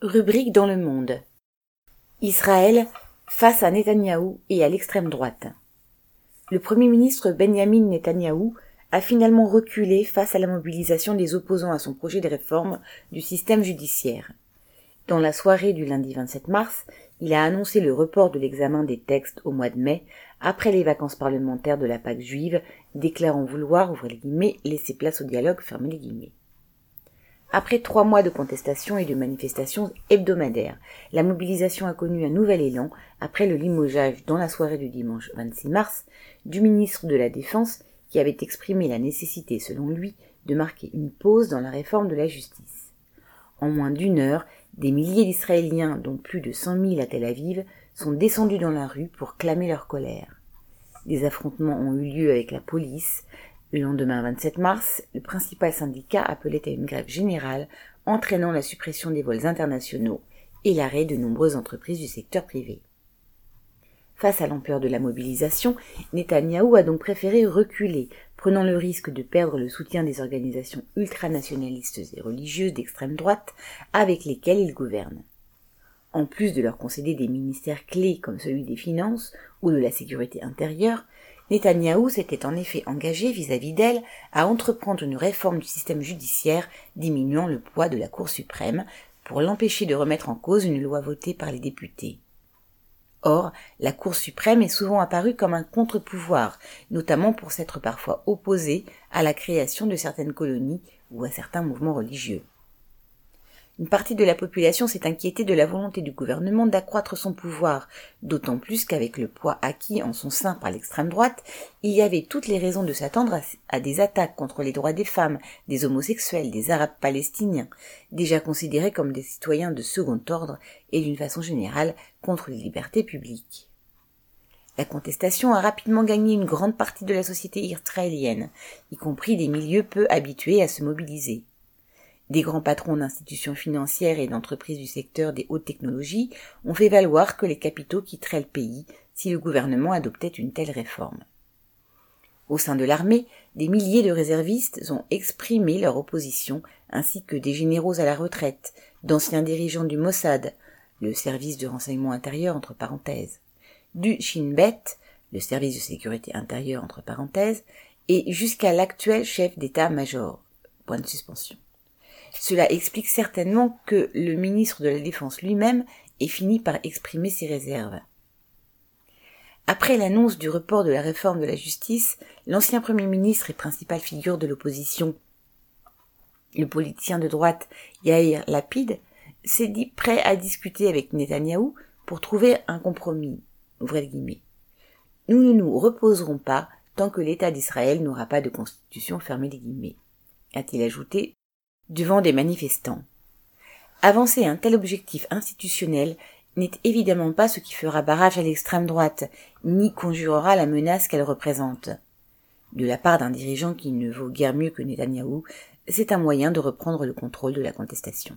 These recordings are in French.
Rubrique dans le monde. Israël face à Netanyahou et à l'extrême droite. Le premier ministre Benjamin Netanyahou a finalement reculé face à la mobilisation des opposants à son projet de réforme du système judiciaire. Dans la soirée du lundi 27 mars, il a annoncé le report de l'examen des textes au mois de mai, après les vacances parlementaires de la Pâque juive, déclarant vouloir, ouvrir les guillemets, laisser place au dialogue, fermer les guillemets. Après trois mois de contestations et de manifestations hebdomadaires, la mobilisation a connu un nouvel élan après le limogeage dans la soirée du dimanche 26 mars du ministre de la Défense qui avait exprimé la nécessité, selon lui, de marquer une pause dans la réforme de la justice. En moins d'une heure, des milliers d'Israéliens, dont plus de cent mille à Tel Aviv, sont descendus dans la rue pour clamer leur colère. Des affrontements ont eu lieu avec la police, le lendemain 27 mars, le principal syndicat appelait à une grève générale entraînant la suppression des vols internationaux et l'arrêt de nombreuses entreprises du secteur privé. Face à l'ampleur de la mobilisation, Netanyahou a donc préféré reculer, prenant le risque de perdre le soutien des organisations ultranationalistes et religieuses d'extrême droite avec lesquelles il gouverne. En plus de leur concéder des ministères clés comme celui des finances ou de la sécurité intérieure, Netanyahou s'était en effet engagé vis-à-vis d'elle à entreprendre une réforme du système judiciaire diminuant le poids de la Cour suprême pour l'empêcher de remettre en cause une loi votée par les députés. Or, la Cour suprême est souvent apparue comme un contre-pouvoir, notamment pour s'être parfois opposée à la création de certaines colonies ou à certains mouvements religieux. Une partie de la population s'est inquiétée de la volonté du gouvernement d'accroître son pouvoir, d'autant plus qu'avec le poids acquis en son sein par l'extrême droite, il y avait toutes les raisons de s'attendre à, des attaques contre les droits des femmes, des homosexuels, des arabes palestiniens, déjà considérés comme des citoyens de second ordre et d'une façon générale contre les libertés publiques. La contestation a rapidement gagné une grande partie de la société israélienne, y compris des milieux peu habitués à se mobiliser. Des grands patrons d'institutions financières et d'entreprises du secteur des hautes technologies ont fait valoir que les capitaux quitteraient le pays si le gouvernement adoptait une telle réforme. Au sein de l'armée, des milliers de réservistes ont exprimé leur opposition, ainsi que des généraux à la retraite, d'anciens dirigeants du Mossad, le service de renseignement intérieur entre parenthèses, du Shin Bet, le service de sécurité intérieure entre parenthèses, et jusqu'à l'actuel chef d'état-major. Point de suspension. Cela explique certainement que le ministre de la Défense lui-même ait fini par exprimer ses réserves. Après l'annonce du report de la réforme de la justice, l'ancien Premier ministre et principale figure de l'opposition, le politicien de droite Yair Lapid, s'est dit prêt à discuter avec Netanyahou pour trouver un compromis. Nous ne nous reposerons pas tant que l'État d'Israël n'aura pas de constitution fermée guillemets, a-t-il ajouté devant des manifestants. Avancer un tel objectif institutionnel n'est évidemment pas ce qui fera barrage à l'extrême droite, ni conjurera la menace qu'elle représente. De la part d'un dirigeant qui ne vaut guère mieux que Netanyahou, c'est un moyen de reprendre le contrôle de la contestation.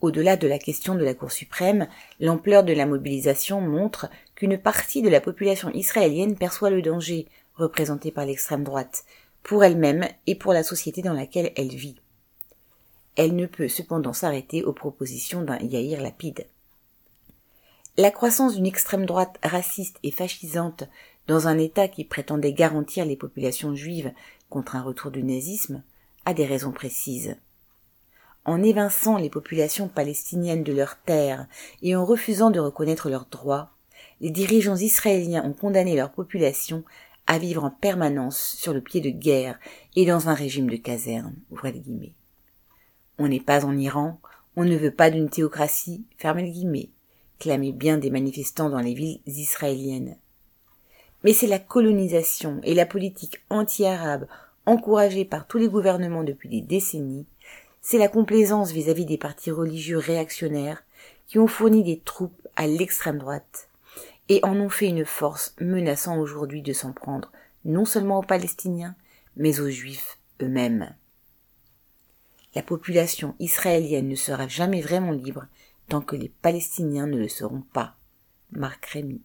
Au-delà de la question de la Cour suprême, l'ampleur de la mobilisation montre qu'une partie de la population israélienne perçoit le danger représenté par l'extrême droite, pour elle-même et pour la société dans laquelle elle vit. Elle ne peut cependant s'arrêter aux propositions d'un Yair Lapide. La croissance d'une extrême droite raciste et fascisante dans un État qui prétendait garantir les populations juives contre un retour du nazisme a des raisons précises. En évinçant les populations palestiniennes de leurs terres et en refusant de reconnaître leurs droits, les dirigeants israéliens ont condamné leur population à vivre en permanence sur le pied de guerre et dans un régime de caserne. Ouvrez les guillemets. On n'est pas en Iran, on ne veut pas d'une théocratie, fermez les guillemets, clamaient bien des manifestants dans les villes israéliennes. Mais c'est la colonisation et la politique anti-arabe encouragée par tous les gouvernements depuis des décennies, c'est la complaisance vis-à-vis -vis des partis religieux réactionnaires qui ont fourni des troupes à l'extrême droite et en ont fait une force menaçant aujourd'hui de s'en prendre non seulement aux Palestiniens, mais aux Juifs eux-mêmes. La population israélienne ne sera jamais vraiment libre tant que les Palestiniens ne le seront pas. Marc Rémy.